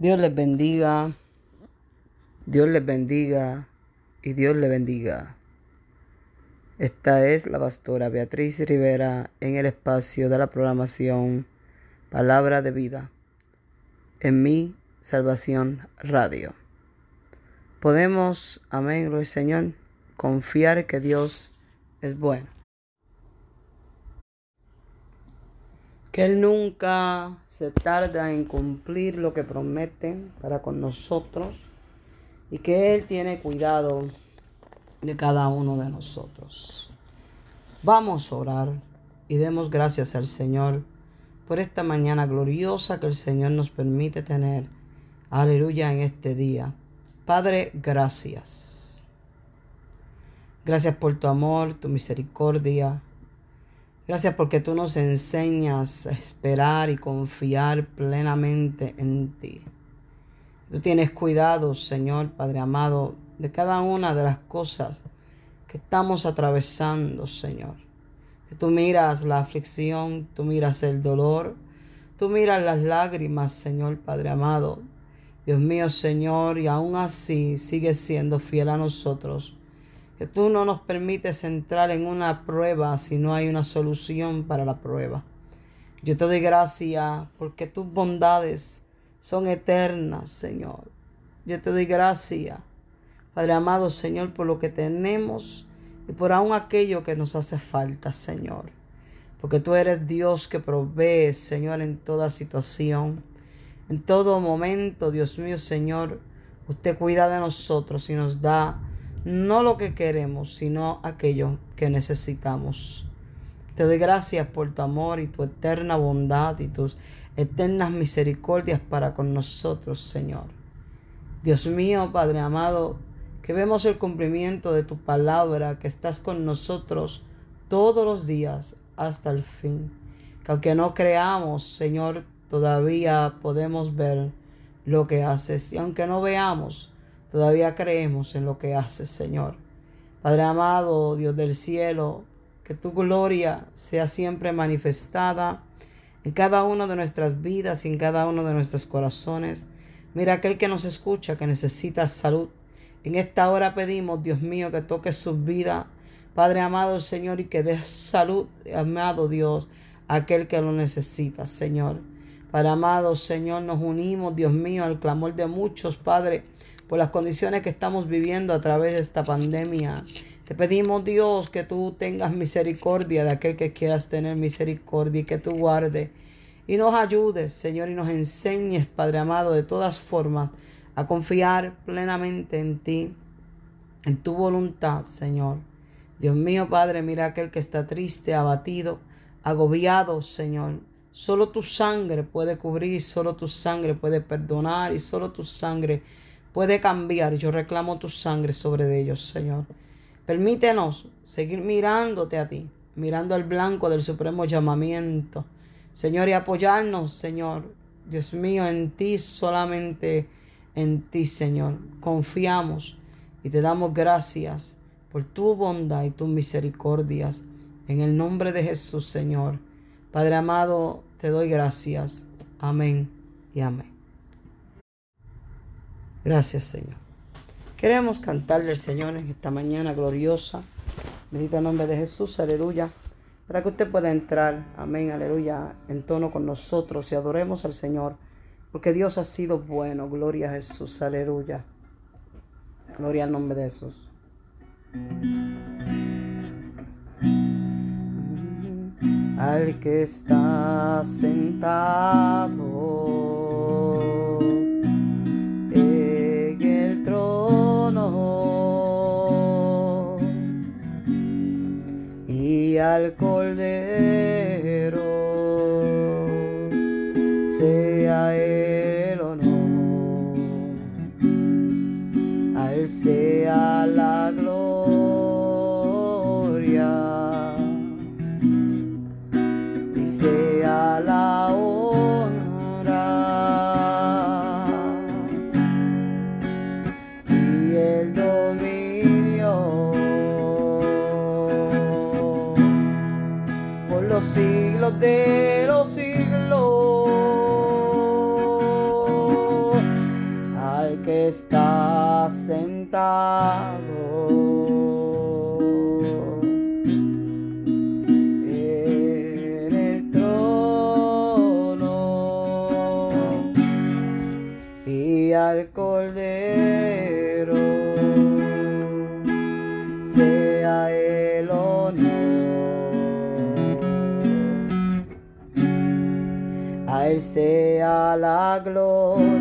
Dios les bendiga, Dios les bendiga y Dios les bendiga. Esta es la pastora Beatriz Rivera en el espacio de la programación Palabra de Vida en mi Salvación Radio. Podemos, amén, Señor, confiar que Dios es bueno. Que Él nunca se tarda en cumplir lo que promete para con nosotros y que Él tiene cuidado de cada uno de nosotros. Vamos a orar y demos gracias al Señor por esta mañana gloriosa que el Señor nos permite tener. Aleluya en este día. Padre, gracias. Gracias por tu amor, tu misericordia. Gracias porque tú nos enseñas a esperar y confiar plenamente en ti. Tú tienes cuidado, Señor Padre amado, de cada una de las cosas que estamos atravesando, Señor. Que tú miras la aflicción, tú miras el dolor, tú miras las lágrimas, Señor Padre amado. Dios mío, Señor, y aún así sigues siendo fiel a nosotros que tú no nos permites entrar en una prueba si no hay una solución para la prueba. Yo te doy gracias porque tus bondades son eternas, Señor. Yo te doy gracias, Padre amado, Señor, por lo que tenemos y por aún aquello que nos hace falta, Señor. Porque tú eres Dios que provee, Señor, en toda situación. En todo momento, Dios mío, Señor, usted cuida de nosotros y nos da no lo que queremos, sino aquello que necesitamos. Te doy gracias por tu amor y tu eterna bondad y tus eternas misericordias para con nosotros, Señor. Dios mío, Padre amado, que vemos el cumplimiento de tu palabra, que estás con nosotros todos los días hasta el fin. Que aunque no creamos, Señor, todavía podemos ver lo que haces. Y aunque no veamos, Todavía creemos en lo que haces, Señor. Padre amado, Dios del cielo, que tu gloria sea siempre manifestada en cada una de nuestras vidas y en cada uno de nuestros corazones. Mira aquel que nos escucha, que necesita salud. En esta hora pedimos, Dios mío, que toque su vida. Padre amado, Señor, y que dé salud, amado Dios, a aquel que lo necesita, Señor. Padre amado, Señor, nos unimos, Dios mío, al clamor de muchos, Padre por las condiciones que estamos viviendo a través de esta pandemia. Te pedimos, Dios, que tú tengas misericordia de aquel que quieras tener misericordia y que tú guardes y nos ayudes, Señor, y nos enseñes, Padre amado, de todas formas, a confiar plenamente en ti, en tu voluntad, Señor. Dios mío, Padre, mira aquel que está triste, abatido, agobiado, Señor. Solo tu sangre puede cubrir, solo tu sangre puede perdonar y solo tu sangre puede cambiar. Yo reclamo tu sangre sobre ellos, Señor. Permítenos seguir mirándote a ti, mirando al blanco del supremo llamamiento. Señor, y apoyarnos, Señor. Dios mío, en ti, solamente en ti, Señor. Confiamos y te damos gracias por tu bondad y tus misericordias. En el nombre de Jesús, Señor. Padre amado, te doy gracias. Amén y amén. Gracias, Señor. Queremos cantarle al Señor en esta mañana gloriosa. Bendito el nombre de Jesús, aleluya. Para que usted pueda entrar, amén, aleluya, en tono con nosotros y adoremos al Señor. Porque Dios ha sido bueno. Gloria a Jesús, aleluya. Gloria al nombre de Jesús. Al que está sentado al Cordero, sea el honor, al sea de los siglos, al que está sentado en el trono y al cordero. Sea la gloria.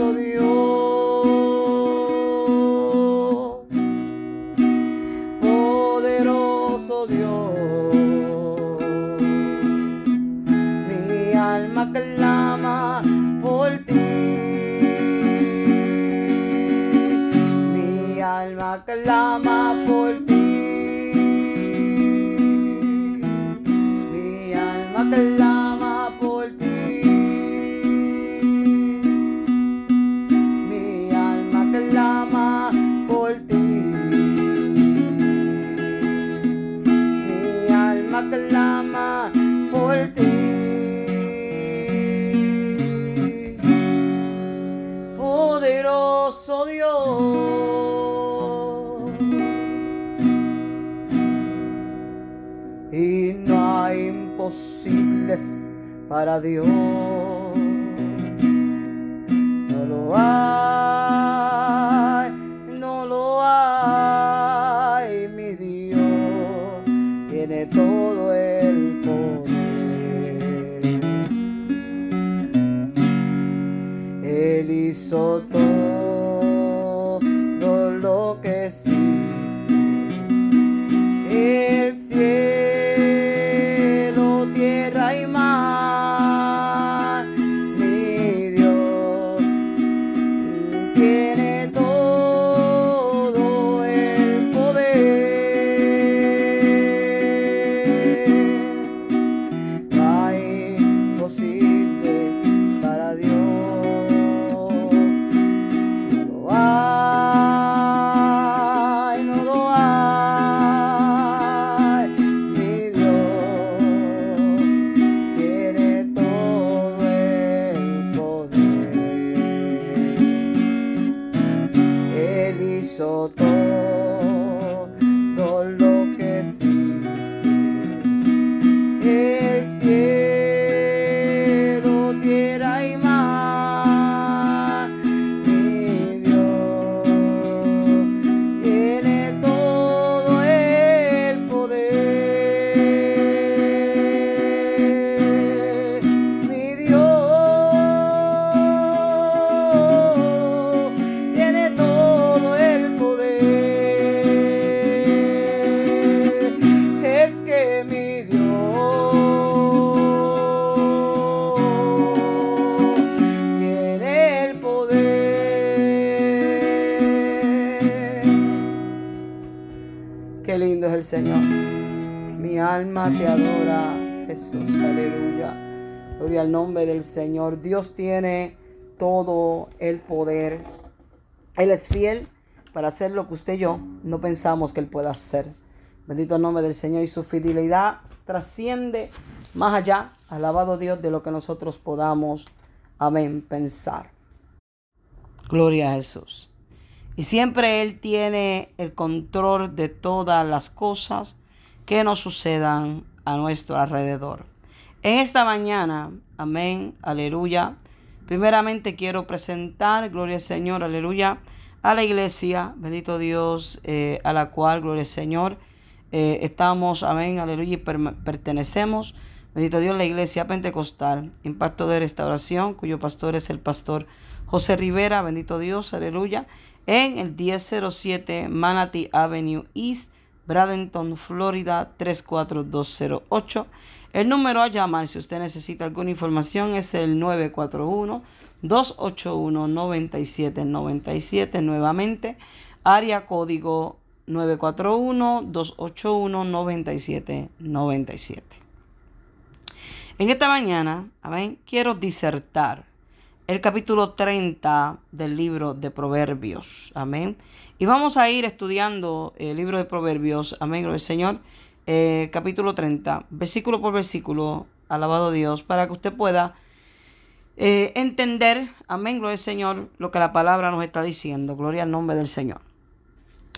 oh Dios. Dios. al nombre del Señor. Dios tiene todo el poder. Él es fiel para hacer lo que usted y yo no pensamos que Él pueda hacer. Bendito el nombre del Señor y su fidelidad trasciende más allá, alabado Dios, de lo que nosotros podamos, pensar. Gloria a Jesús. Y siempre Él tiene el control de todas las cosas que nos sucedan a nuestro alrededor. En esta mañana amén, aleluya. Primeramente quiero presentar, gloria al Señor, aleluya, a la iglesia, bendito Dios, eh, a la cual, gloria al Señor, eh, estamos, amén, aleluya, y pertenecemos. Bendito Dios, la iglesia pentecostal, impacto de restauración, cuyo pastor es el pastor José Rivera, bendito Dios, aleluya, en el 1007 Manatee Avenue East, Bradenton, Florida 34208. El número a llamar si usted necesita alguna información es el 941 281 9797 nuevamente área código 941 281 9797. En esta mañana, amén, quiero disertar el capítulo 30 del libro de Proverbios. Amén. Y vamos a ir estudiando el libro de Proverbios. Amén, al Señor. Eh, capítulo 30, versículo por versículo. Alabado Dios, para que usted pueda eh, entender, amén, gloria al Señor, lo que la palabra nos está diciendo. Gloria al nombre del Señor.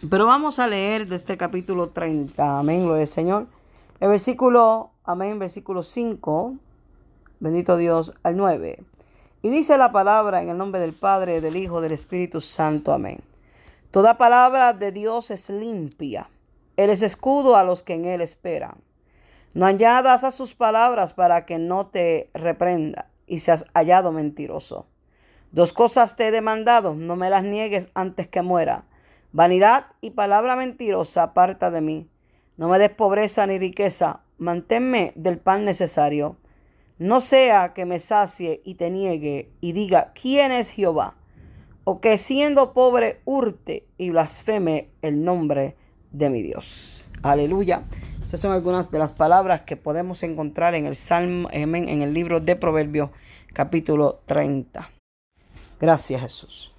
Pero vamos a leer de este capítulo 30, amén, gloria al Señor. El versículo, amén, versículo 5, bendito Dios, al 9. Y dice la palabra en el nombre del Padre, del Hijo, del Espíritu Santo. Amén. Toda palabra de Dios es limpia. Él es escudo a los que en Él esperan. No añadas a sus palabras para que no te reprenda y seas hallado mentiroso. Dos cosas te he demandado, no me las niegues antes que muera. Vanidad y palabra mentirosa aparta de mí. No me des pobreza ni riqueza, manténme del pan necesario no sea que me sacie y te niegue y diga, ¿quién es Jehová? O que siendo pobre hurte y blasfeme el nombre de mi Dios. Aleluya. Esas son algunas de las palabras que podemos encontrar en el Salmo, en el libro de Proverbios, capítulo 30. Gracias, Jesús.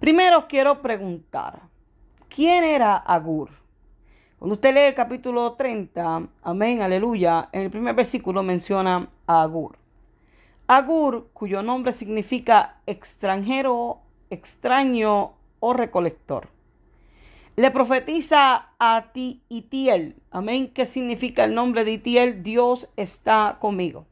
Primero quiero preguntar, ¿quién era Agur? Cuando usted lee el capítulo 30, amén, aleluya, en el primer versículo menciona a Agur. Agur, cuyo nombre significa extranjero, extraño o recolector. Le profetiza a ti Itiel, amén, ¿Qué significa el nombre de Itiel, Dios está conmigo.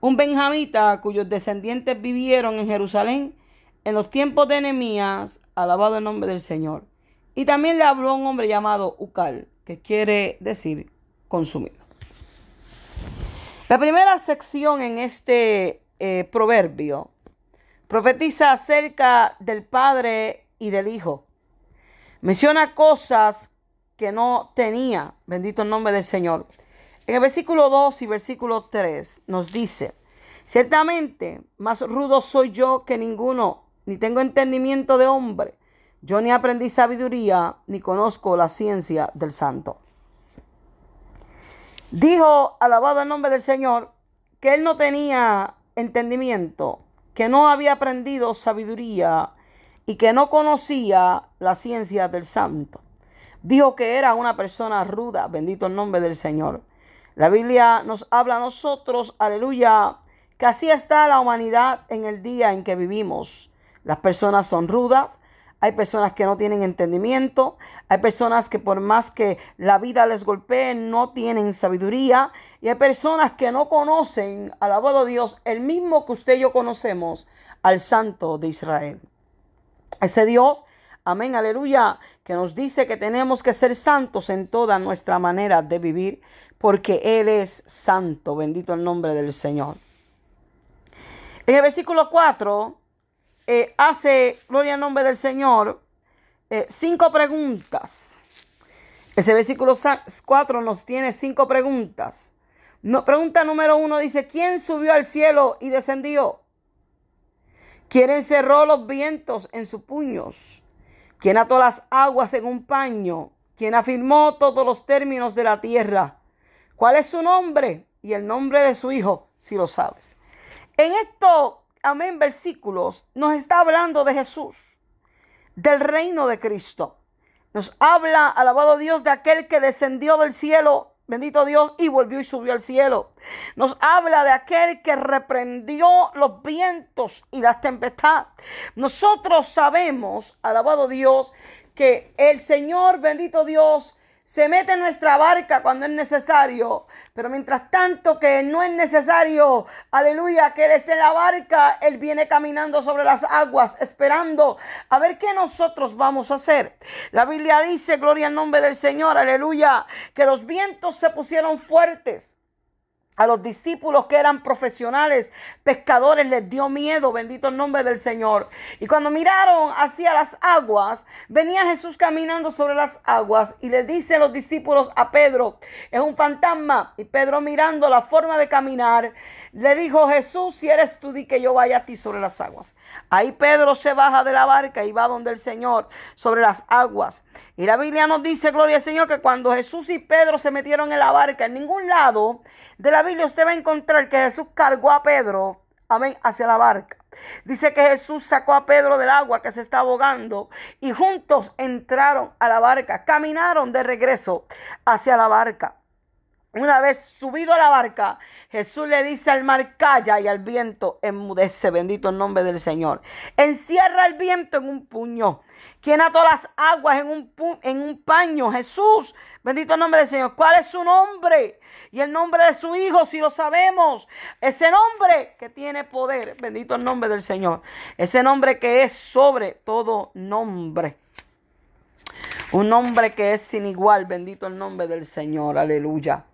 Un benjamita cuyos descendientes vivieron en Jerusalén en los tiempos de Nehemías, alabado el nombre del Señor. Y también le habló un hombre llamado Ucal, que quiere decir consumido. La primera sección en este eh, proverbio profetiza acerca del Padre y del Hijo. Menciona cosas que no tenía, bendito el nombre del Señor. En el versículo 2 y versículo 3 nos dice, ciertamente más rudo soy yo que ninguno, ni tengo entendimiento de hombre yo ni aprendí sabiduría, ni conozco la ciencia del santo. Dijo, alabado el nombre del Señor, que él no tenía entendimiento, que no había aprendido sabiduría y que no conocía la ciencia del santo. Dijo que era una persona ruda, bendito el nombre del Señor. La Biblia nos habla a nosotros, aleluya, que así está la humanidad en el día en que vivimos. Las personas son rudas, hay personas que no tienen entendimiento. Hay personas que por más que la vida les golpee, no tienen sabiduría. Y hay personas que no conocen, alabado Dios, el mismo que usted y yo conocemos, al Santo de Israel. Ese Dios, amén, aleluya, que nos dice que tenemos que ser santos en toda nuestra manera de vivir, porque Él es santo. Bendito el nombre del Señor. En el versículo 4 eh, hace, gloria al nombre del Señor, eh, cinco preguntas. Ese versículo 4 nos tiene cinco preguntas. Pregunta número uno dice, ¿quién subió al cielo y descendió? ¿Quién encerró los vientos en sus puños? ¿Quién ató las aguas en un paño? ¿Quién afirmó todos los términos de la tierra? ¿Cuál es su nombre? Y el nombre de su hijo, si lo sabes. En esto amén, versículos nos está hablando de Jesús, del reino de Cristo. Nos habla, alabado Dios, de aquel que descendió del cielo, bendito Dios, y volvió y subió al cielo. Nos habla de aquel que reprendió los vientos y las tempestades. Nosotros sabemos, alabado Dios, que el Señor, bendito Dios, se mete en nuestra barca cuando es necesario, pero mientras tanto que no es necesario, aleluya, que Él esté en la barca, Él viene caminando sobre las aguas, esperando a ver qué nosotros vamos a hacer. La Biblia dice, gloria al nombre del Señor, aleluya, que los vientos se pusieron fuertes a los discípulos que eran profesionales, pescadores, les dio miedo, bendito el nombre del Señor. Y cuando miraron hacia las aguas, venía Jesús caminando sobre las aguas y le dice a los discípulos a Pedro, es un fantasma. Y Pedro mirando la forma de caminar, le dijo, Jesús, si eres tú, di que yo vaya a ti sobre las aguas. Ahí Pedro se baja de la barca y va donde el Señor sobre las aguas. Y la Biblia nos dice, gloria al Señor, que cuando Jesús y Pedro se metieron en la barca, en ningún lado de la Biblia usted va a encontrar que Jesús cargó a Pedro, amén, hacia la barca. Dice que Jesús sacó a Pedro del agua que se está ahogando y juntos entraron a la barca, caminaron de regreso hacia la barca. Una vez subido a la barca, Jesús le dice al mar, calla y al viento enmudece, bendito el nombre del Señor. Encierra el viento en un puño. Quien ató las aguas en un, en un paño? Jesús, bendito el nombre del Señor. ¿Cuál es su nombre? Y el nombre de su Hijo, si lo sabemos. Ese nombre que tiene poder, bendito el nombre del Señor. Ese nombre que es sobre todo nombre. Un nombre que es sin igual, bendito el nombre del Señor, aleluya.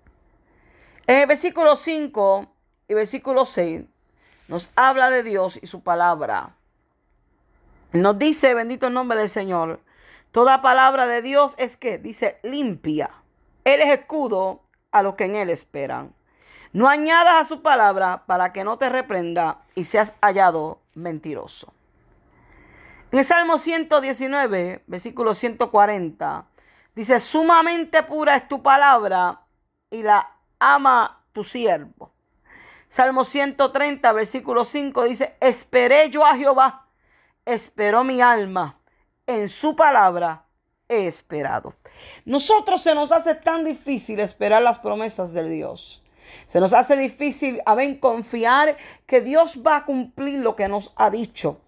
En el versículo 5 y versículo 6 nos habla de Dios y su palabra. Nos dice, bendito el nombre del Señor, toda palabra de Dios es que, dice, limpia. Él es escudo a los que en Él esperan. No añadas a su palabra para que no te reprenda y seas hallado mentiroso. En el Salmo 119, versículo 140, dice, sumamente pura es tu palabra y la ama tu siervo. Salmo 130, versículo 5 dice, esperé yo a Jehová, esperó mi alma, en su palabra he esperado. Nosotros se nos hace tan difícil esperar las promesas de Dios. Se nos hace difícil, a ver, confiar que Dios va a cumplir lo que nos ha dicho.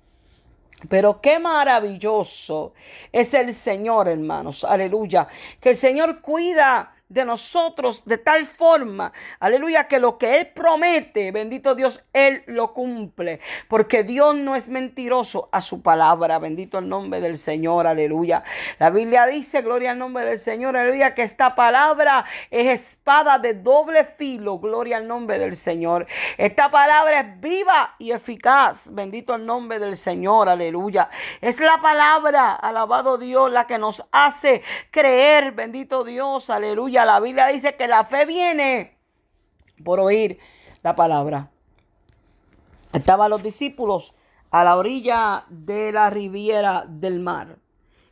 Pero qué maravilloso es el Señor, hermanos. Aleluya. Que el Señor cuida de nosotros de tal forma, aleluya, que lo que Él promete, bendito Dios, Él lo cumple, porque Dios no es mentiroso a su palabra, bendito el nombre del Señor, aleluya. La Biblia dice, gloria al nombre del Señor, aleluya, que esta palabra es espada de doble filo, gloria al nombre del Señor. Esta palabra es viva y eficaz, bendito el nombre del Señor, aleluya. Es la palabra, alabado Dios, la que nos hace creer, bendito Dios, aleluya la Biblia dice que la fe viene por oír la palabra. Estaban los discípulos a la orilla de la riviera del mar.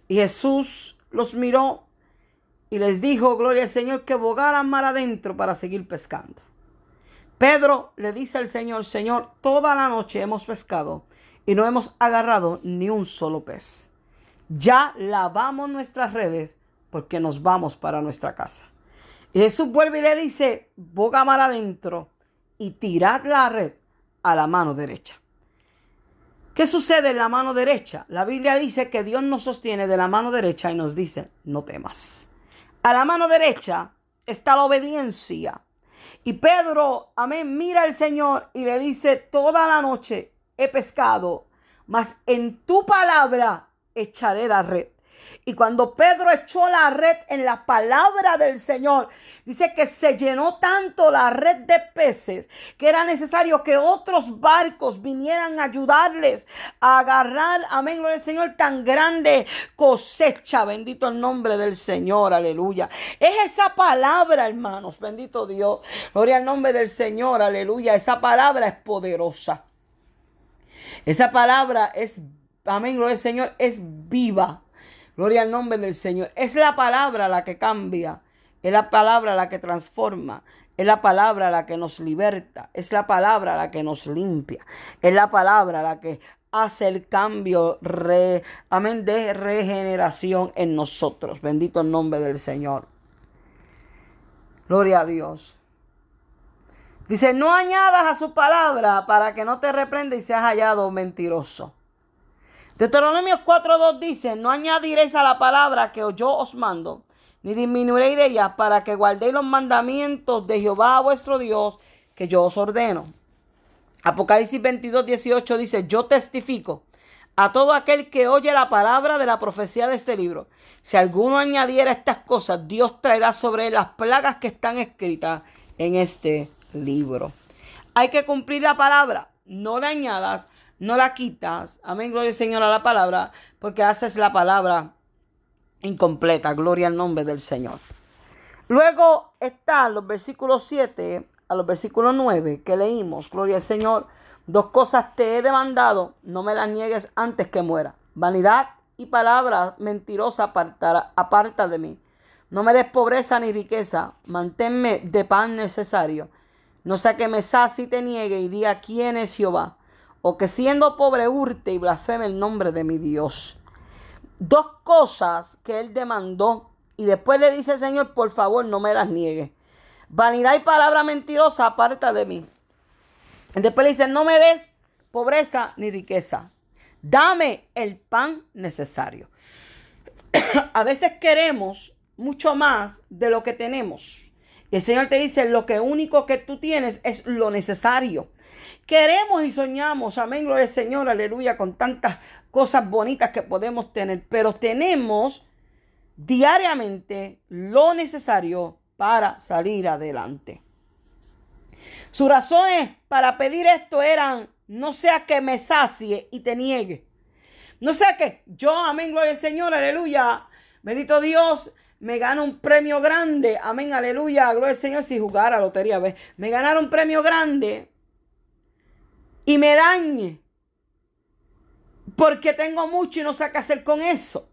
Y Jesús los miró y les dijo, gloria al Señor, que bogaran mar adentro para seguir pescando. Pedro le dice al Señor, Señor, toda la noche hemos pescado y no hemos agarrado ni un solo pez. Ya lavamos nuestras redes porque nos vamos para nuestra casa. Jesús vuelve y le dice, boga mar adentro y tirad la red a la mano derecha. ¿Qué sucede en la mano derecha? La Biblia dice que Dios nos sostiene de la mano derecha y nos dice, no temas. A la mano derecha está la obediencia. Y Pedro, amén, mira al Señor y le dice, toda la noche he pescado, mas en tu palabra echaré la red. Y cuando Pedro echó la red en la palabra del Señor, dice que se llenó tanto la red de peces que era necesario que otros barcos vinieran a ayudarles a agarrar, amén, gloria al Señor, tan grande cosecha. Bendito el nombre del Señor, aleluya. Es esa palabra, hermanos, bendito Dios. Gloria al nombre del Señor, aleluya. Esa palabra es poderosa. Esa palabra es, amén, gloria al Señor, es viva. Gloria al nombre del Señor. Es la palabra la que cambia. Es la palabra la que transforma. Es la palabra la que nos liberta, es la palabra la que nos limpia, es la palabra la que hace el cambio amén, de regeneración en nosotros. Bendito el nombre del Señor. Gloria a Dios. Dice, no añadas a su palabra para que no te reprenda y seas hallado mentiroso. Deuteronomios 4.2 dice, no añadiréis a la palabra que yo os mando, ni disminuiréis de ella para que guardéis los mandamientos de Jehová vuestro Dios que yo os ordeno. Apocalipsis 22, 18 dice, yo testifico a todo aquel que oye la palabra de la profecía de este libro. Si alguno añadiera estas cosas, Dios traerá sobre él las plagas que están escritas en este libro. Hay que cumplir la palabra, no la añadas, no la quitas. Amén, gloria al Señor a la palabra, porque haces la palabra incompleta. Gloria al nombre del Señor. Luego están los versículos 7 a los versículos 9 que leímos. Gloria al Señor. Dos cosas te he demandado, no me las niegues antes que muera. Vanidad y palabra mentirosa aparta, aparta de mí. No me des pobreza ni riqueza, manténme de pan necesario. No sea que me sacie y te niegue y diga quién es Jehová, o que siendo pobre hurte y blasfeme el nombre de mi Dios. Dos cosas que él demandó y después le dice, Señor, por favor, no me las niegue. Vanidad y palabra mentirosa aparta de mí. Después le dice, no me des pobreza ni riqueza. Dame el pan necesario. A veces queremos mucho más de lo que tenemos. Y el Señor te dice, lo que único que tú tienes es lo necesario. Queremos y soñamos, amén, gloria al Señor, aleluya, con tantas cosas bonitas que podemos tener, pero tenemos diariamente lo necesario para salir adelante. Sus razones para pedir esto eran, no sea que me sacie y te niegue. No sea que yo, amén, gloria al Señor, aleluya, bendito Dios, me gano un premio grande, amén, aleluya, gloria al Señor, si jugara lotería, ¿ves? me ganaron un premio grande y me dañe porque tengo mucho y no sé qué hacer con eso.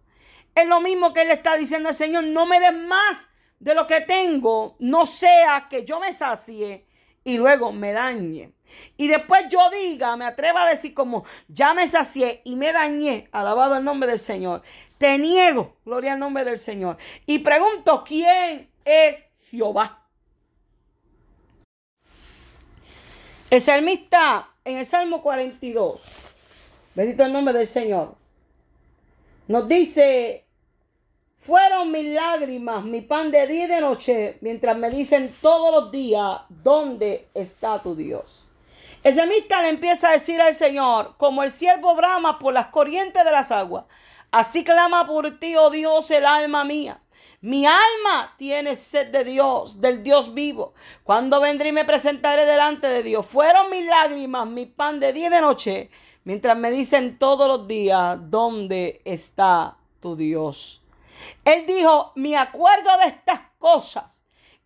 Es lo mismo que él está diciendo al Señor, no me des más de lo que tengo, no sea que yo me sacie y luego me dañe. Y después yo diga, me atreva a decir como, ya me sacié y me dañé, alabado el nombre del Señor. Te niego, gloria al nombre del Señor. Y pregunto, ¿quién es Jehová? El salmista en el Salmo 42, bendito el nombre del Señor, nos dice, fueron mis lágrimas, mi pan de día y de noche, mientras me dicen todos los días, ¿dónde está tu Dios? El semita le empieza a decir al Señor, como el siervo brama por las corrientes de las aguas, así clama por ti, oh Dios, el alma mía. Mi alma tiene sed de Dios, del Dios vivo. Cuando vendré y me presentaré delante de Dios. Fueron mis lágrimas, mi pan de día y de noche, mientras me dicen todos los días, ¿dónde está tu Dios? Él dijo, me acuerdo de estas cosas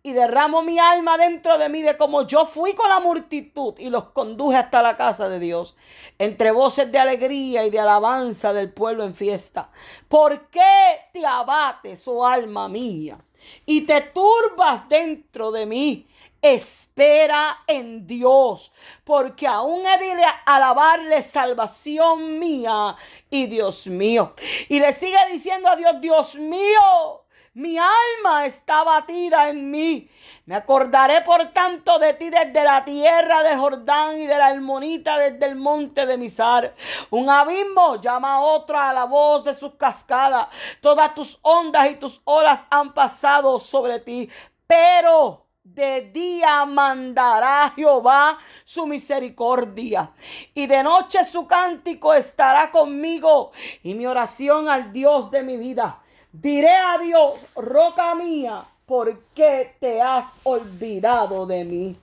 y derramo mi alma dentro de mí de como yo fui con la multitud y los conduje hasta la casa de Dios, entre voces de alegría y de alabanza del pueblo en fiesta. ¿Por qué te abates, oh alma mía, y te turbas dentro de mí? Espera en Dios, porque aún he de alabarle salvación mía y Dios mío. Y le sigue diciendo a Dios, Dios mío, mi alma está batida en mí. Me acordaré por tanto de ti desde la tierra de Jordán y de la hermonita desde el monte de Misar. Un abismo llama a otro a la voz de sus cascadas. Todas tus ondas y tus olas han pasado sobre ti. Pero de día mandará Jehová su misericordia y de noche su cántico estará conmigo y mi oración al Dios de mi vida. Diré a Dios, roca mía, ¿por qué te has olvidado de mí?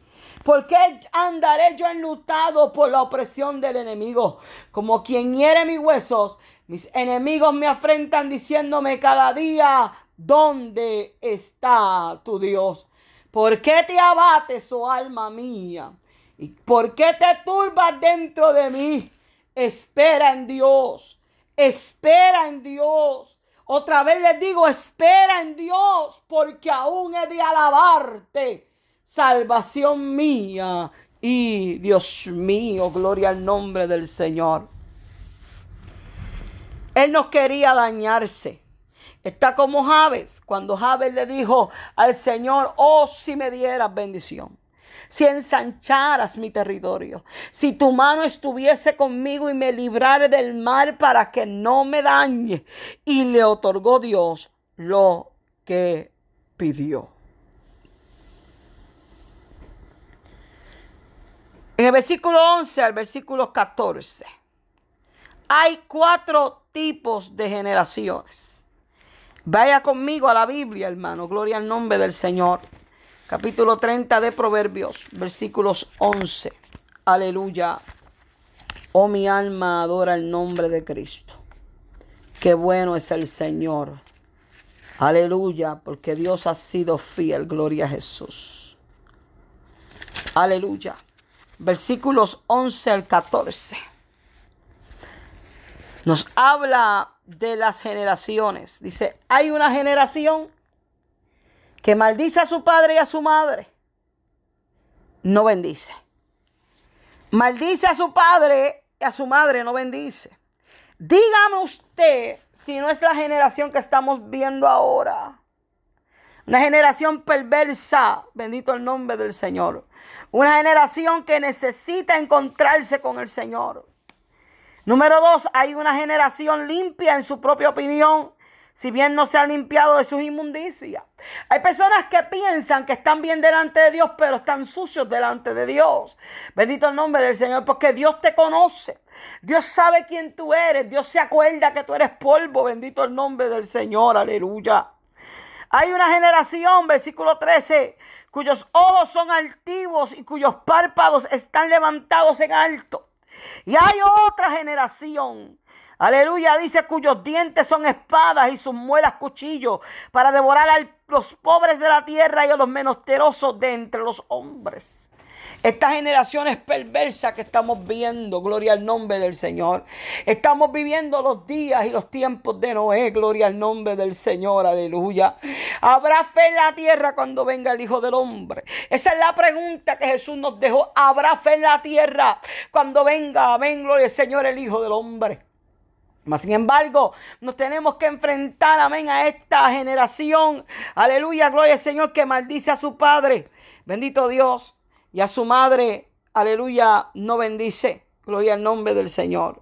¿Por qué andaré yo enlutado por la opresión del enemigo? Como quien hiere mis huesos, mis enemigos me afrentan diciéndome cada día, ¿dónde está tu Dios? ¿Por qué te abates, oh alma mía? ¿Y por qué te turbas dentro de mí? Espera en Dios. Espera en Dios. Otra vez les digo, espera en Dios, porque aún he de alabarte salvación mía y Dios mío, gloria al nombre del Señor. Él no quería dañarse. Está como Javes, cuando Javes le dijo al Señor, oh, si me dieras bendición si ensancharas mi territorio, si tu mano estuviese conmigo y me librare del mal para que no me dañe. Y le otorgó Dios lo que pidió. En el versículo 11 al versículo 14 hay cuatro tipos de generaciones. Vaya conmigo a la Biblia, hermano. Gloria al nombre del Señor. Capítulo 30 de Proverbios, versículos 11. Aleluya. Oh, mi alma adora el nombre de Cristo. Qué bueno es el Señor. Aleluya, porque Dios ha sido fiel. Gloria a Jesús. Aleluya versículos 11 al 14. Nos habla de las generaciones. Dice, hay una generación que maldice a su padre y a su madre. No bendice. Maldice a su padre y a su madre, no bendice. Dígame usted si no es la generación que estamos viendo ahora. Una generación perversa, bendito el nombre del Señor. Una generación que necesita encontrarse con el Señor. Número dos, hay una generación limpia en su propia opinión, si bien no se ha limpiado de sus inmundicias. Hay personas que piensan que están bien delante de Dios, pero están sucios delante de Dios. Bendito el nombre del Señor, porque Dios te conoce. Dios sabe quién tú eres. Dios se acuerda que tú eres polvo. Bendito el nombre del Señor. Aleluya. Hay una generación, versículo 13, cuyos ojos son altivos y cuyos párpados están levantados en alto. Y hay otra generación, aleluya, dice, cuyos dientes son espadas y sus muelas cuchillos para devorar a los pobres de la tierra y a los menesterosos de entre los hombres. Esta generación es perversa que estamos viendo, gloria al nombre del Señor. Estamos viviendo los días y los tiempos de Noé, gloria al nombre del Señor, aleluya. ¿Habrá fe en la tierra cuando venga el Hijo del Hombre? Esa es la pregunta que Jesús nos dejó. ¿Habrá fe en la tierra cuando venga, amén, gloria al Señor, el Hijo del Hombre? Mas, sin embargo, nos tenemos que enfrentar, amén, a esta generación. Aleluya, gloria al Señor que maldice a su Padre. Bendito Dios y a su madre, aleluya, no bendice. Gloria al nombre del Señor.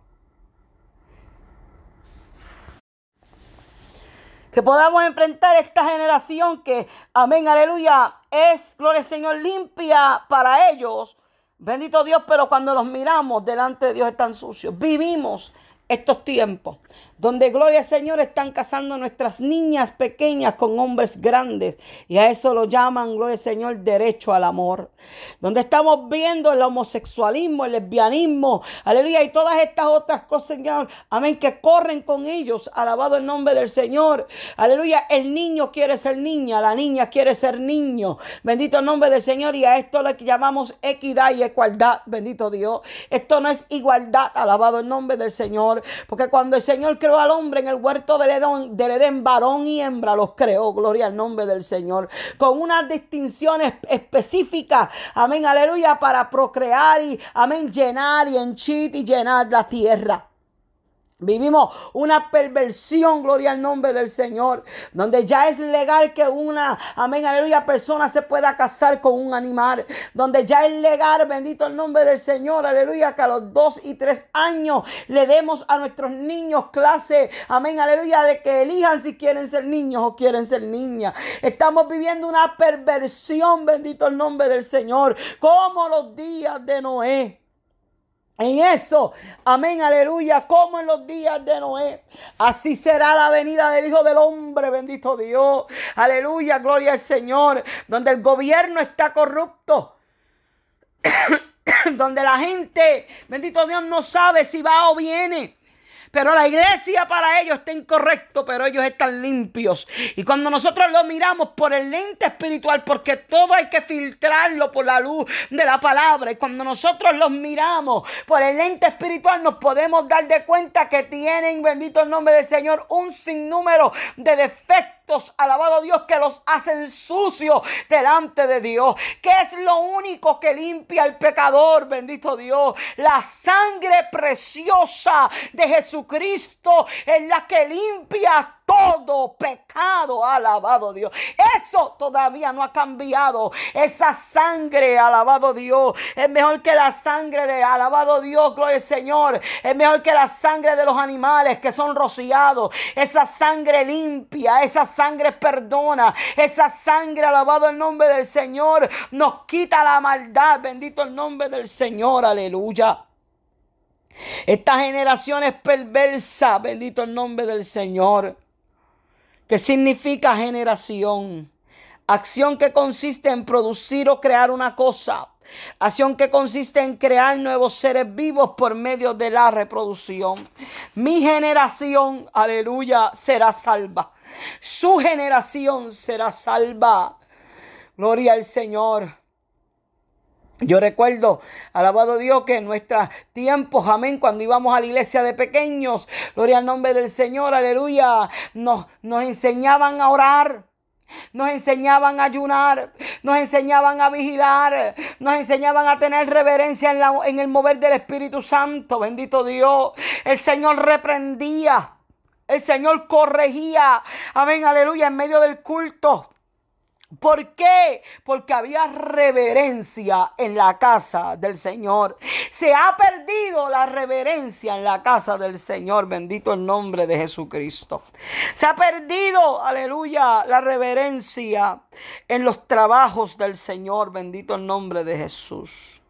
Que podamos enfrentar esta generación que, amén, aleluya, es, gloria al Señor, limpia para ellos. Bendito Dios, pero cuando los miramos delante de Dios están sucios. Vivimos estos tiempos donde gloria al Señor están casando nuestras niñas pequeñas con hombres grandes y a eso lo llaman, gloria al Señor, derecho al amor. Donde estamos viendo el homosexualismo, el lesbianismo, aleluya, y todas estas otras cosas, Señor, amén, que corren con ellos, alabado el nombre del Señor, aleluya, el niño quiere ser niña, la niña quiere ser niño, bendito el nombre del Señor, y a esto le llamamos equidad y igualdad, bendito Dios. Esto no es igualdad, alabado el nombre del Señor, porque cuando el Señor al hombre en el huerto del Edén, del Edén, varón y hembra los creó, gloria al nombre del Señor, con unas distinciones específicas, amén, aleluya, para procrear y, amén, llenar y henchir y llenar la tierra. Vivimos una perversión, gloria al nombre del Señor, donde ya es legal que una, amén, aleluya, persona se pueda casar con un animal, donde ya es legal, bendito el nombre del Señor, aleluya, que a los dos y tres años le demos a nuestros niños clase, amén, aleluya, de que elijan si quieren ser niños o quieren ser niñas. Estamos viviendo una perversión, bendito el nombre del Señor, como los días de Noé. En eso, amén, aleluya, como en los días de Noé. Así será la venida del Hijo del Hombre, bendito Dios. Aleluya, gloria al Señor. Donde el gobierno está corrupto. donde la gente, bendito Dios, no sabe si va o viene. Pero la iglesia para ellos está incorrecto, pero ellos están limpios. Y cuando nosotros lo miramos por el lente espiritual, porque todo hay que filtrarlo por la luz de la palabra. Y cuando nosotros los miramos por el lente espiritual, nos podemos dar de cuenta que tienen, bendito el nombre del Señor, un sinnúmero de defectos alabado Dios, que los hacen sucios delante de Dios. Que es lo único que limpia al pecador, bendito Dios. La sangre preciosa de Jesucristo es la que limpia todo pecado, alabado Dios. Eso todavía no ha cambiado. Esa sangre, alabado Dios, es mejor que la sangre de, alabado Dios, gloria al Señor. Es mejor que la sangre de los animales que son rociados. Esa sangre limpia, esa sangre perdona. Esa sangre, alabado el nombre del Señor, nos quita la maldad. Bendito el nombre del Señor, aleluya. Esta generación es perversa, bendito el nombre del Señor. ¿Qué significa generación? Acción que consiste en producir o crear una cosa. Acción que consiste en crear nuevos seres vivos por medio de la reproducción. Mi generación, aleluya, será salva. Su generación será salva. Gloria al Señor. Yo recuerdo, alabado Dios, que en nuestros tiempos, amén, cuando íbamos a la iglesia de pequeños, gloria al nombre del Señor, aleluya, nos, nos enseñaban a orar. Nos enseñaban a ayunar, nos enseñaban a vigilar, nos enseñaban a tener reverencia en, la, en el mover del Espíritu Santo. Bendito Dios. El Señor reprendía, el Señor corregía. Amén, aleluya, en medio del culto. ¿Por qué? Porque había reverencia en la casa del Señor. Se ha perdido la reverencia en la casa del Señor. Bendito el nombre de Jesucristo. Se ha perdido, aleluya, la reverencia en los trabajos del Señor. Bendito el nombre de Jesús.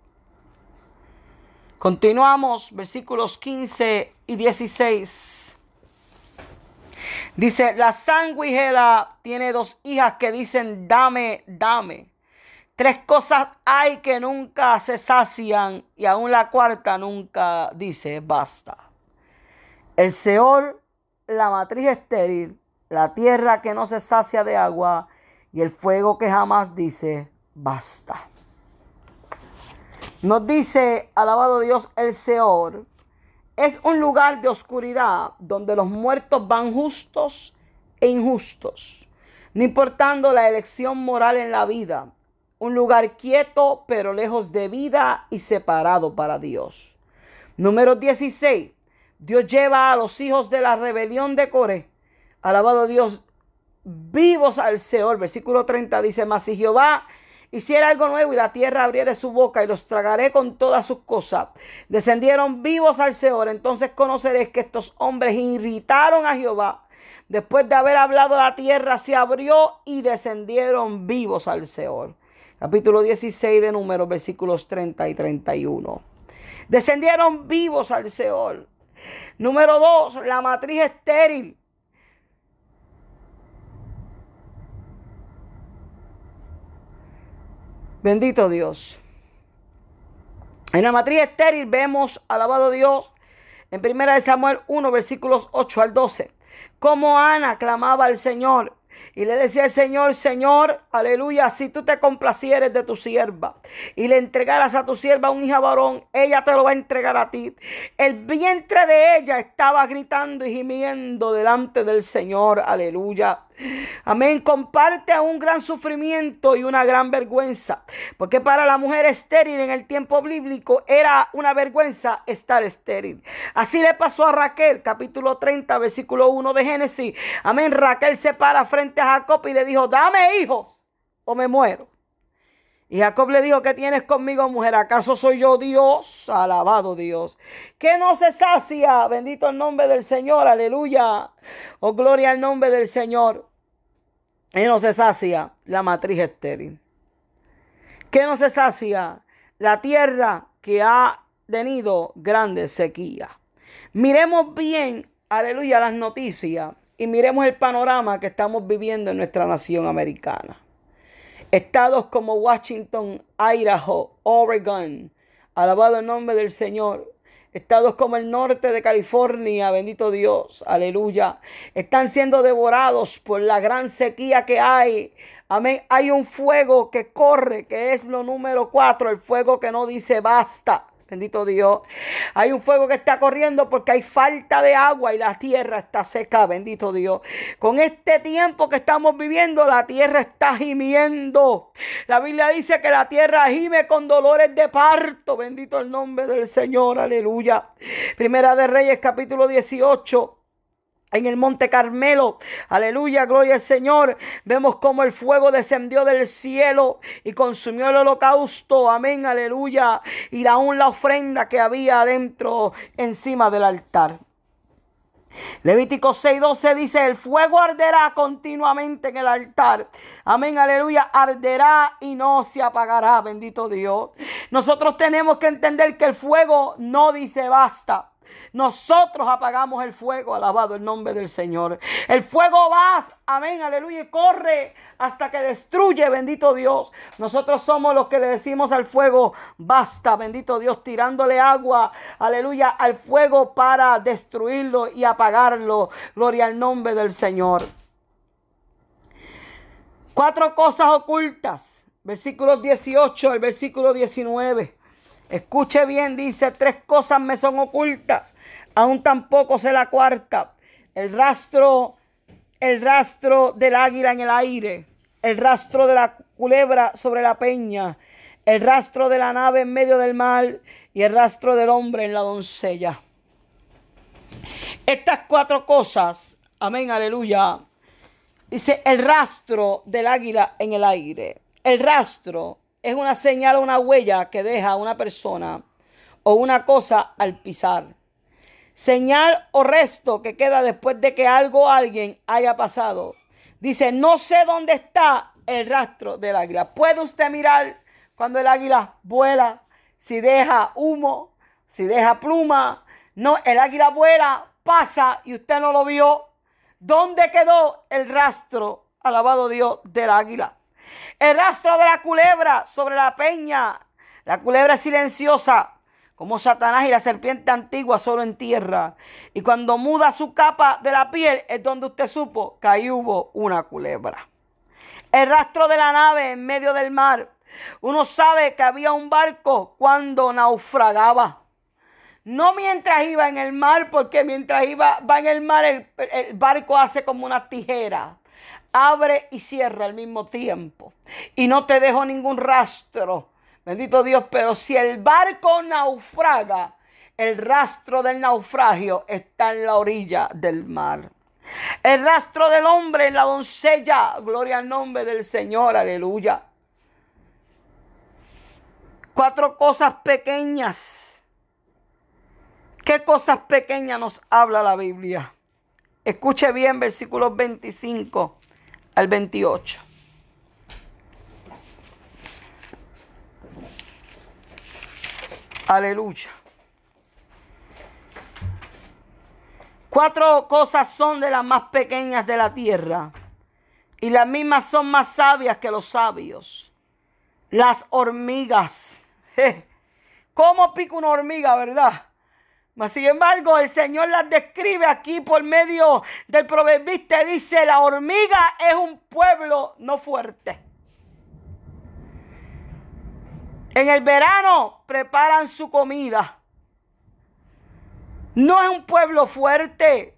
Continuamos, versículos 15 y 16. Dice, la sanguijera tiene dos hijas que dicen, dame, dame. Tres cosas hay que nunca se sacian y aún la cuarta nunca dice, basta. El Seol, la matriz estéril, la tierra que no se sacia de agua y el fuego que jamás dice, basta. Nos dice, alabado Dios, el Seol es un lugar de oscuridad donde los muertos van justos e injustos, no importando la elección moral en la vida. Un lugar quieto pero lejos de vida y separado para Dios. Número 16. Dios lleva a los hijos de la rebelión de Coré, alabado Dios, vivos al Seol. Versículo 30 dice, mas si Jehová hiciera algo nuevo y la tierra abriera su boca y los tragaré con todas sus cosas. Descendieron vivos al Seol. Entonces conoceréis que estos hombres irritaron a Jehová. Después de haber hablado la tierra se abrió y descendieron vivos al Seol. Capítulo 16 de Números, versículos 30 y 31. Descendieron vivos al Seol. Número 2, la matriz estéril. Bendito Dios. En la matriz estéril vemos, alabado Dios, en 1 Samuel 1, versículos 8 al 12, como Ana clamaba al Señor y le decía al Señor, Señor, aleluya, si tú te complacieres de tu sierva y le entregaras a tu sierva un hija varón, ella te lo va a entregar a ti. El vientre de ella estaba gritando y gimiendo delante del Señor, aleluya. Amén. Comparte un gran sufrimiento y una gran vergüenza. Porque para la mujer estéril en el tiempo bíblico era una vergüenza estar estéril. Así le pasó a Raquel, capítulo 30, versículo 1 de Génesis. Amén. Raquel se para frente a Jacob y le dijo, dame hijos o me muero. Y Jacob le dijo, ¿qué tienes conmigo, mujer? ¿Acaso soy yo Dios? Alabado Dios. Que no se sacia. Bendito el nombre del Señor. Aleluya. Oh, gloria al nombre del Señor. Que no se sacia la matriz estéril. Que no se sacia la tierra que ha tenido grande sequía. Miremos bien, aleluya, las noticias y miremos el panorama que estamos viviendo en nuestra nación americana. Estados como Washington, Idaho, Oregon, alabado el nombre del Señor. Estados como el norte de California, bendito Dios, aleluya, están siendo devorados por la gran sequía que hay. Amén. Hay un fuego que corre, que es lo número cuatro, el fuego que no dice basta. Bendito Dios. Hay un fuego que está corriendo porque hay falta de agua y la tierra está seca. Bendito Dios. Con este tiempo que estamos viviendo, la tierra está gimiendo. La Biblia dice que la tierra gime con dolores de parto. Bendito el nombre del Señor. Aleluya. Primera de Reyes capítulo 18 en el monte Carmelo. Aleluya, gloria al Señor. Vemos cómo el fuego descendió del cielo y consumió el holocausto. Amén, aleluya. Y aún la ofrenda que había adentro, encima del altar. Levítico 6:12 dice, el fuego arderá continuamente en el altar. Amén, aleluya, arderá y no se apagará, bendito Dios. Nosotros tenemos que entender que el fuego no dice basta. Nosotros apagamos el fuego, alabado el nombre del Señor. El fuego va, amén, aleluya, y corre hasta que destruye, bendito Dios. Nosotros somos los que le decimos al fuego, basta, bendito Dios, tirándole agua, aleluya, al fuego para destruirlo y apagarlo. Gloria al nombre del Señor. Cuatro cosas ocultas. Versículos 18 al versículo 19. Escuche bien, dice, tres cosas me son ocultas, aún tampoco sé la cuarta. El rastro, el rastro del águila en el aire, el rastro de la culebra sobre la peña, el rastro de la nave en medio del mar y el rastro del hombre en la doncella. Estas cuatro cosas, amén, aleluya, dice el rastro del águila en el aire, el rastro es una señal o una huella que deja una persona o una cosa al pisar. Señal o resto que queda después de que algo o alguien haya pasado. Dice, no sé dónde está el rastro del águila. ¿Puede usted mirar cuando el águila vuela? Si deja humo, si deja pluma. No, el águila vuela, pasa y usted no lo vio. ¿Dónde quedó el rastro, alabado Dios, del águila? El rastro de la culebra sobre la peña. La culebra es silenciosa, como Satanás y la serpiente antigua solo en tierra. Y cuando muda su capa de la piel es donde usted supo que ahí hubo una culebra. El rastro de la nave en medio del mar. Uno sabe que había un barco cuando naufragaba. No mientras iba en el mar, porque mientras iba va en el mar el, el barco hace como una tijera abre y cierra al mismo tiempo. Y no te dejo ningún rastro. Bendito Dios, pero si el barco naufraga, el rastro del naufragio está en la orilla del mar. El rastro del hombre en la doncella, gloria al nombre del Señor, aleluya. Cuatro cosas pequeñas. ¿Qué cosas pequeñas nos habla la Biblia? Escuche bien versículos 25 al 28. Aleluya. Cuatro cosas son de las más pequeñas de la tierra y las mismas son más sabias que los sabios. Las hormigas. ¿Cómo pica una hormiga, verdad? Sin embargo, el Señor las describe aquí por medio del proverbista. Dice, la hormiga es un pueblo no fuerte. En el verano preparan su comida. No es un pueblo fuerte,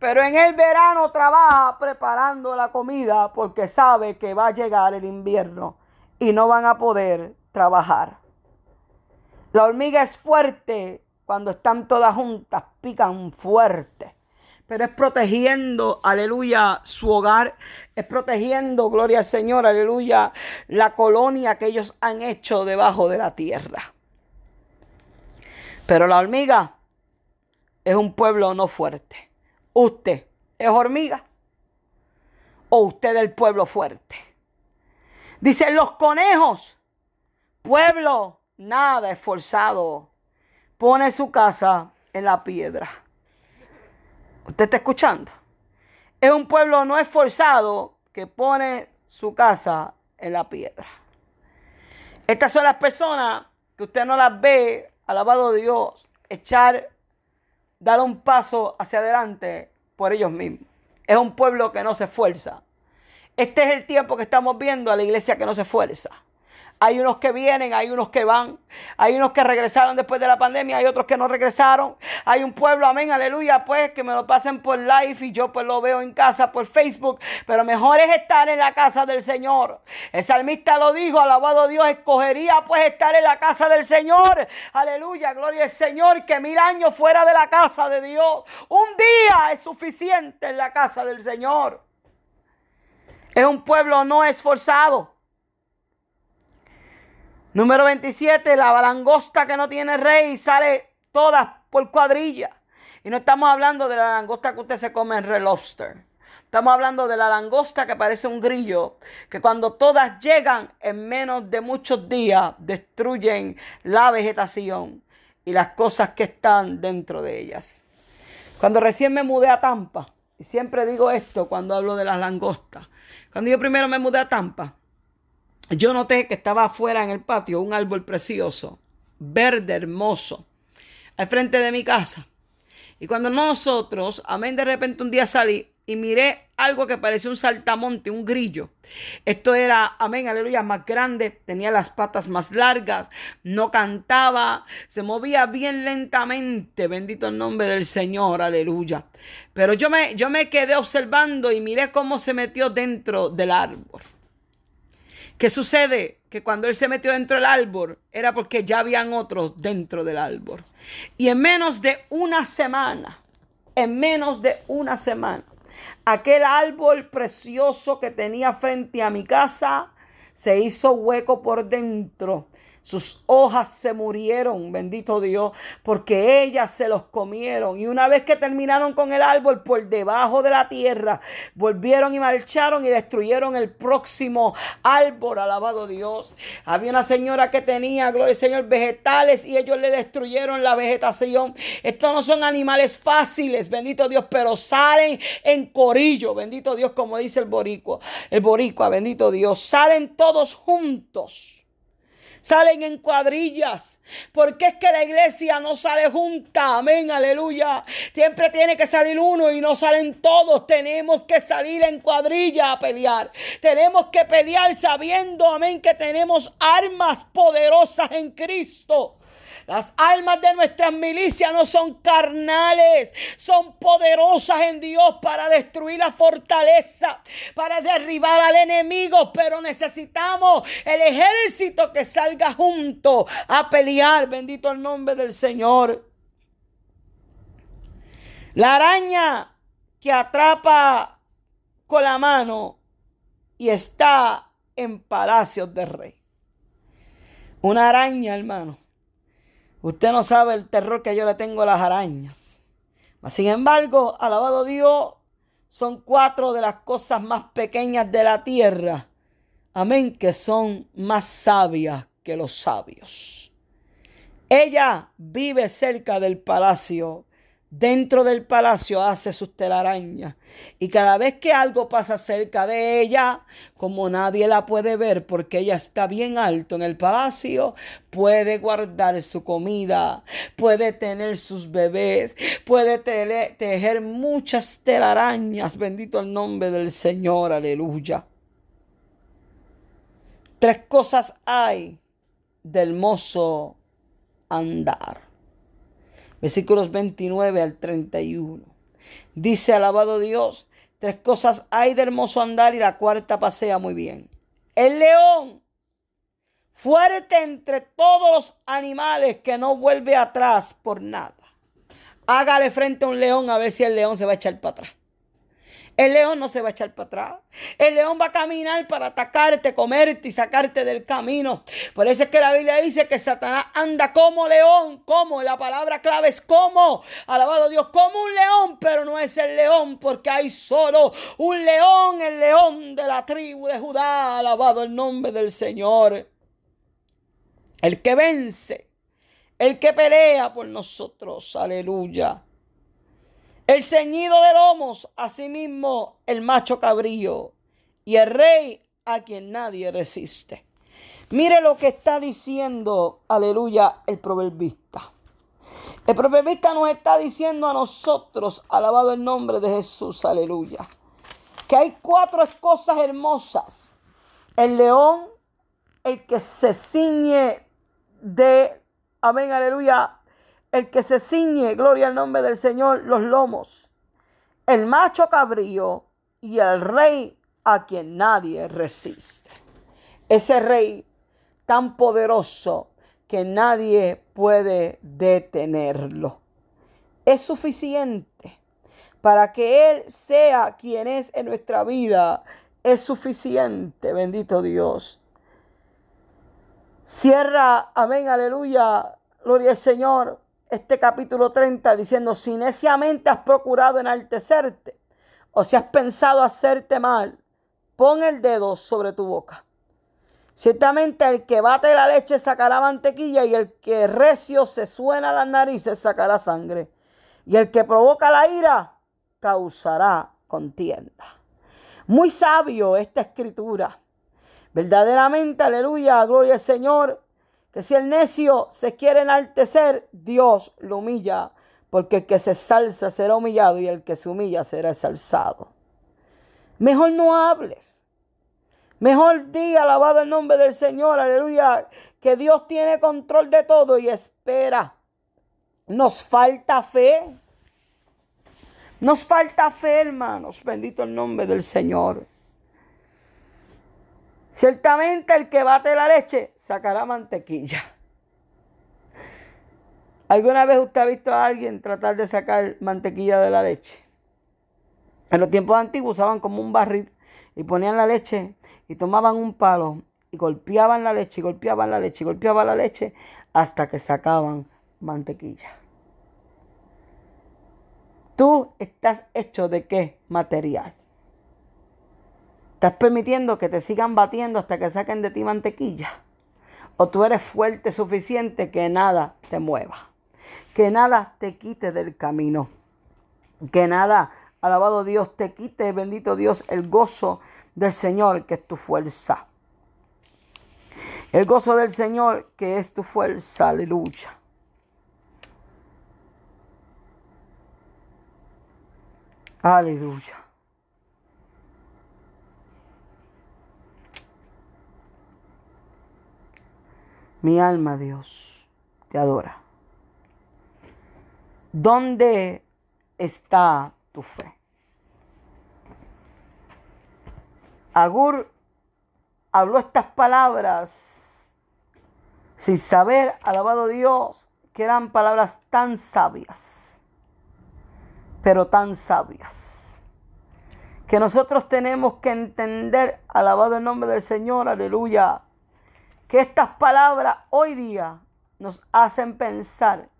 pero en el verano trabaja preparando la comida porque sabe que va a llegar el invierno y no van a poder trabajar. La hormiga es fuerte cuando están todas juntas, pican fuerte. Pero es protegiendo, aleluya, su hogar. Es protegiendo, gloria al Señor, aleluya, la colonia que ellos han hecho debajo de la tierra. Pero la hormiga es un pueblo no fuerte. Usted es hormiga o usted es el pueblo fuerte. Dicen los conejos, pueblo nada esforzado pone su casa en la piedra. ¿Usted está escuchando? Es un pueblo no esforzado que pone su casa en la piedra. Estas son las personas que usted no las ve, alabado Dios, echar, dar un paso hacia adelante por ellos mismos. Es un pueblo que no se esfuerza. Este es el tiempo que estamos viendo a la iglesia que no se esfuerza. Hay unos que vienen, hay unos que van. Hay unos que regresaron después de la pandemia, hay otros que no regresaron. Hay un pueblo, amén, aleluya, pues que me lo pasen por live y yo pues lo veo en casa por Facebook. Pero mejor es estar en la casa del Señor. El salmista lo dijo, alabado Dios, escogería pues estar en la casa del Señor. Aleluya, gloria al Señor, que mil años fuera de la casa de Dios. Un día es suficiente en la casa del Señor. Es un pueblo no esforzado. Número 27, la langosta que no tiene rey sale todas por cuadrilla. Y no estamos hablando de la langosta que usted se come en Red Lobster. Estamos hablando de la langosta que parece un grillo, que cuando todas llegan en menos de muchos días destruyen la vegetación y las cosas que están dentro de ellas. Cuando recién me mudé a Tampa, y siempre digo esto cuando hablo de las langostas, cuando yo primero me mudé a Tampa, yo noté que estaba afuera en el patio un árbol precioso, verde, hermoso, al frente de mi casa. Y cuando nosotros, amén, de repente un día salí y miré algo que parecía un saltamonte, un grillo. Esto era, amén, aleluya, más grande, tenía las patas más largas, no cantaba, se movía bien lentamente, bendito el nombre del Señor, aleluya. Pero yo me, yo me quedé observando y miré cómo se metió dentro del árbol. ¿Qué sucede? Que cuando él se metió dentro del árbol era porque ya habían otros dentro del árbol. Y en menos de una semana, en menos de una semana, aquel árbol precioso que tenía frente a mi casa se hizo hueco por dentro sus hojas se murieron, bendito Dios, porque ellas se los comieron. Y una vez que terminaron con el árbol por debajo de la tierra, volvieron y marcharon y destruyeron el próximo árbol, alabado Dios. Había una señora que tenía, gloria al Señor, vegetales y ellos le destruyeron la vegetación. Estos no son animales fáciles, bendito Dios, pero salen en corillo, bendito Dios, como dice el boricua, el boricua, bendito Dios, salen todos juntos salen en cuadrillas. Porque es que la iglesia no sale junta. Amén, aleluya. Siempre tiene que salir uno y no salen todos. Tenemos que salir en cuadrilla a pelear. Tenemos que pelear sabiendo, amén, que tenemos armas poderosas en Cristo. Las almas de nuestras milicias no son carnales, son poderosas en Dios para destruir la fortaleza, para derribar al enemigo, pero necesitamos el ejército que salga junto a pelear. Bendito el nombre del Señor. La araña que atrapa con la mano y está en palacios de rey. Una araña, hermano Usted no sabe el terror que yo le tengo a las arañas. Sin embargo, alabado Dios, son cuatro de las cosas más pequeñas de la tierra. Amén, que son más sabias que los sabios. Ella vive cerca del palacio Dentro del palacio hace sus telarañas y cada vez que algo pasa cerca de ella, como nadie la puede ver porque ella está bien alto en el palacio, puede guardar su comida, puede tener sus bebés, puede tejer muchas telarañas. Bendito el nombre del Señor, aleluya. Tres cosas hay del mozo andar versículos 29 al 31. Dice, alabado Dios, tres cosas hay de hermoso andar y la cuarta pasea muy bien. El león, fuerte entre todos los animales que no vuelve atrás por nada. Hágale frente a un león a ver si el león se va a echar para atrás. El león no se va a echar para atrás. El león va a caminar para atacarte, comerte y sacarte del camino. Por eso es que la Biblia dice que Satanás anda como león. Como la palabra clave es como. Alabado Dios, como un león, pero no es el león porque hay solo un león, el león de la tribu de Judá. Alabado el nombre del Señor. El que vence, el que pelea por nosotros. Aleluya. El ceñido de lomos, asimismo el macho cabrío, y el rey a quien nadie resiste. Mire lo que está diciendo, aleluya, el proverbista. El proverbista nos está diciendo a nosotros, alabado el nombre de Jesús, aleluya, que hay cuatro cosas hermosas. El león, el que se ciñe de, amén, aleluya, el que se ciñe, gloria al nombre del Señor, los lomos, el macho cabrío y el rey a quien nadie resiste. Ese rey tan poderoso que nadie puede detenerlo. Es suficiente para que Él sea quien es en nuestra vida. Es suficiente, bendito Dios. Cierra, amén, aleluya, gloria al Señor, este capítulo 30 diciendo, si neciamente has procurado enaltecerte o si has pensado hacerte mal, pon el dedo sobre tu boca. Ciertamente el que bate la leche sacará mantequilla y el que recio se suena las narices sacará sangre. Y el que provoca la ira causará contienda. Muy sabio esta escritura. Verdaderamente, aleluya, gloria al Señor, que si el necio se quiere enaltecer, Dios lo humilla, porque el que se salza será humillado y el que se humilla será exalzado. Mejor no hables. Mejor di, alabado el nombre del Señor, aleluya, que Dios tiene control de todo y espera. Nos falta fe. Nos falta fe, hermanos. Bendito el nombre del Señor. Ciertamente el que bate la leche sacará mantequilla. ¿Alguna vez usted ha visto a alguien tratar de sacar mantequilla de la leche? En los tiempos antiguos usaban como un barril y ponían la leche y tomaban un palo y golpeaban la leche y golpeaban la leche y golpeaban la leche hasta que sacaban mantequilla. Tú estás hecho de qué material? ¿Estás permitiendo que te sigan batiendo hasta que saquen de ti mantequilla? ¿O tú eres fuerte suficiente que nada te mueva? Que nada te quite del camino. Que nada, alabado Dios, te quite, bendito Dios, el gozo del Señor que es tu fuerza. El gozo del Señor que es tu fuerza, aleluya. Aleluya. Mi alma, Dios, te adora. ¿Dónde está tu fe? Agur habló estas palabras sin saber, alabado Dios, que eran palabras tan sabias, pero tan sabias, que nosotros tenemos que entender, alabado el nombre del Señor, aleluya, que estas palabras hoy día nos hacen pensar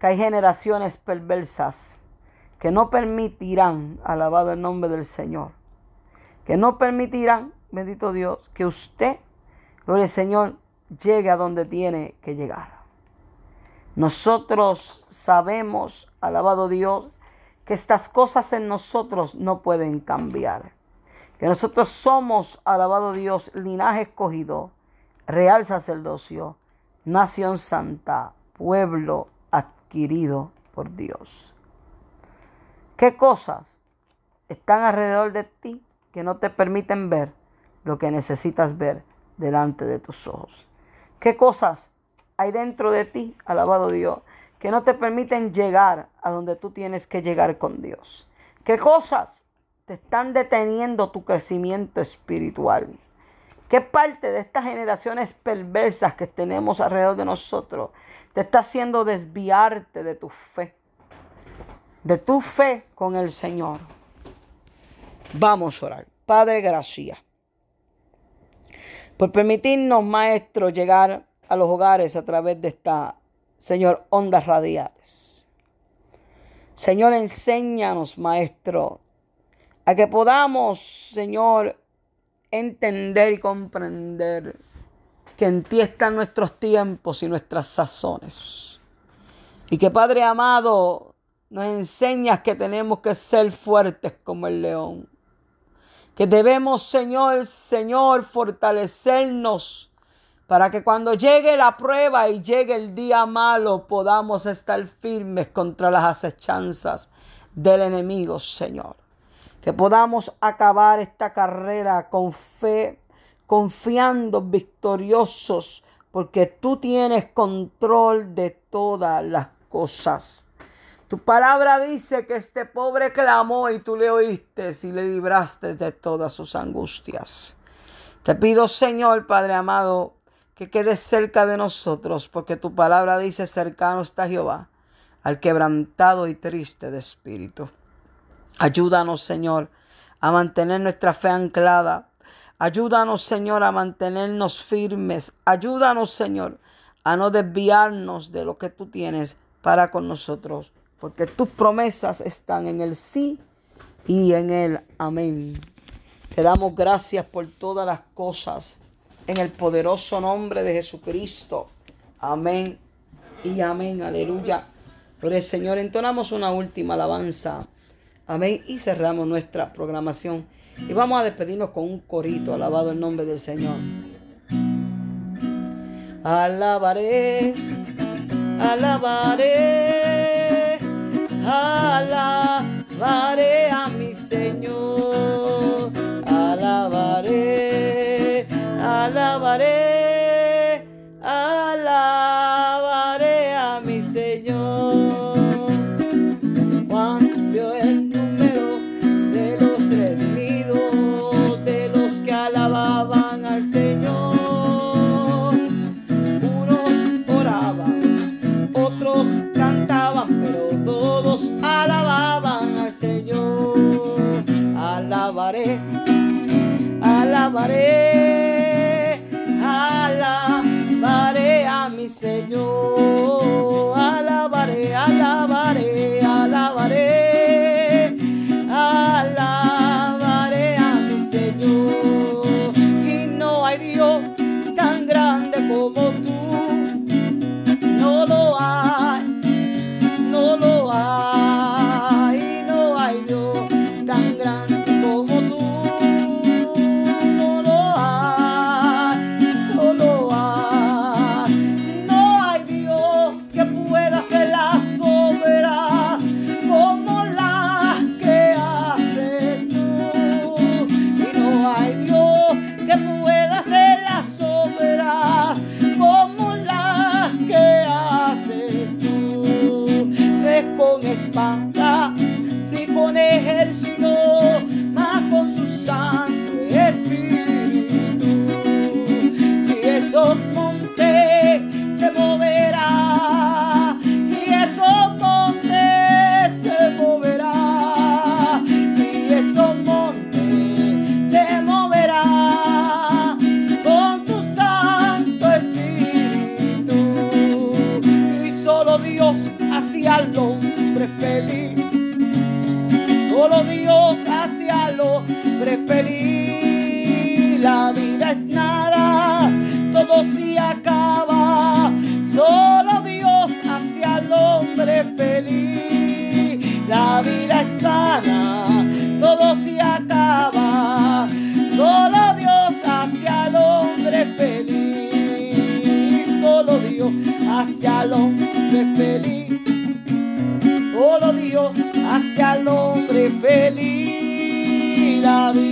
que hay generaciones perversas que no permitirán, alabado el nombre del Señor, que no permitirán, bendito Dios, que usted, gloria al Señor, llegue a donde tiene que llegar. Nosotros sabemos, alabado Dios, que estas cosas en nosotros no pueden cambiar. Que nosotros somos, alabado Dios, linaje escogido real sacerdocio, nación santa, pueblo adquirido por Dios. ¿Qué cosas están alrededor de ti que no te permiten ver lo que necesitas ver delante de tus ojos? ¿Qué cosas hay dentro de ti, alabado Dios, que no te permiten llegar a donde tú tienes que llegar con Dios? ¿Qué cosas te están deteniendo tu crecimiento espiritual? ¿Qué parte de estas generaciones perversas que tenemos alrededor de nosotros te está haciendo desviarte de tu fe? De tu fe con el Señor. Vamos a orar. Padre, gracias. Por permitirnos, Maestro, llegar a los hogares a través de esta, Señor, ondas radiales. Señor, enséñanos, Maestro, a que podamos, Señor, entender y comprender que en ti están nuestros tiempos y nuestras sazones. Y que Padre amado, nos enseñas que tenemos que ser fuertes como el león. Que debemos, Señor, Señor, fortalecernos para que cuando llegue la prueba y llegue el día malo podamos estar firmes contra las acechanzas del enemigo, Señor que podamos acabar esta carrera con fe, confiando victoriosos, porque tú tienes control de todas las cosas. Tu palabra dice que este pobre clamó y tú le oíste y le libraste de todas sus angustias. Te pido, Señor, Padre amado, que quedes cerca de nosotros, porque tu palabra dice, cercano está Jehová, al quebrantado y triste de espíritu. Ayúdanos, Señor, a mantener nuestra fe anclada. Ayúdanos, Señor, a mantenernos firmes. Ayúdanos, Señor, a no desviarnos de lo que tú tienes para con nosotros porque tus promesas están en el sí y en el amén. Te damos gracias por todas las cosas en el poderoso nombre de Jesucristo. Amén y amén. Aleluya. Por el Señor, entonamos una última alabanza. Amén. Y cerramos nuestra programación. Y vamos a despedirnos con un corito. Alabado el nombre del Señor. Alabaré, alabaré alabaré Solo Dios hacia el hombre feliz. La vida es nada, todo se acaba. Solo Dios hacia el hombre feliz. La vida es vana, todo se acaba. Solo Dios hacia el hombre feliz. Solo Dios hacia el hombre feliz. Solo Dios hacia el hombre feliz. La vida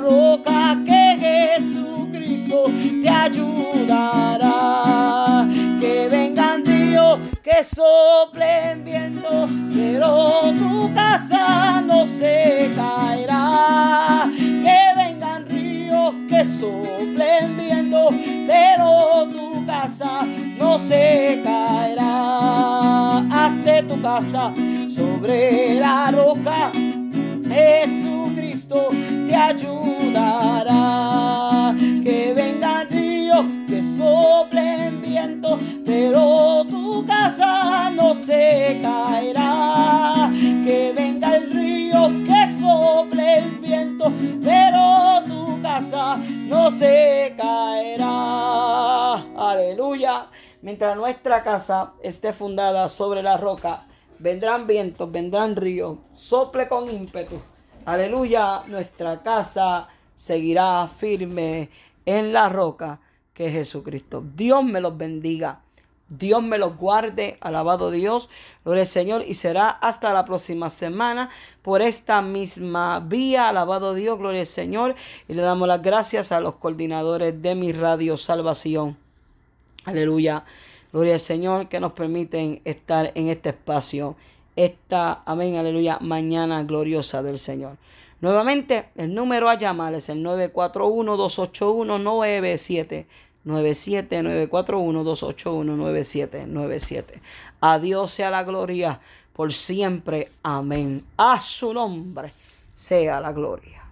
roca que Jesucristo te ayudará. que soplen viento, pero tu casa no se caerá. Que vengan ríos que soplen viento, pero tu casa no se caerá. Hazte tu casa sobre la roca. Jesucristo ayudará. Que vengan ríos que soplen viento, pero tu casa no se caerá. Que venga el río que sople el viento, pero tu casa no se caerá. Aleluya. Mientras nuestra casa esté fundada sobre la roca, vendrán vientos, vendrán ríos, sople con ímpetu. Aleluya, nuestra casa seguirá firme en la roca que es Jesucristo. Dios me los bendiga. Dios me los guarde, alabado Dios, gloria al Señor, y será hasta la próxima semana por esta misma vía, alabado Dios, gloria al Señor, y le damos las gracias a los coordinadores de mi radio Salvación. Aleluya. Gloria al Señor que nos permiten estar en este espacio. Esta, amén, aleluya, mañana gloriosa del Señor. Nuevamente, el número a llamar es el 941-281-97. 97 941 281 9797. A Dios sea la gloria por siempre. Amén. A su nombre sea la gloria.